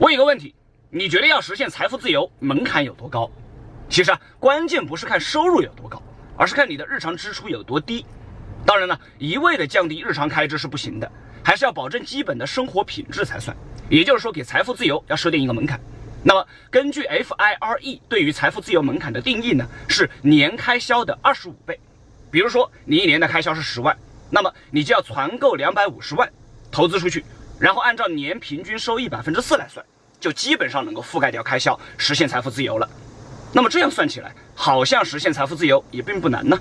问一个问题，你觉得要实现财富自由门槛有多高？其实啊，关键不是看收入有多高，而是看你的日常支出有多低。当然了，一味的降低日常开支是不行的，还是要保证基本的生活品质才算。也就是说，给财富自由要设定一个门槛。那么，根据 FIRE 对于财富自由门槛的定义呢，是年开销的二十五倍。比如说，你一年的开销是十万，那么你就要攒够两百五十万投资出去，然后按照年平均收益百分之四来算，就基本上能够覆盖掉开销，实现财富自由了。那么这样算起来，好像实现财富自由也并不难呢。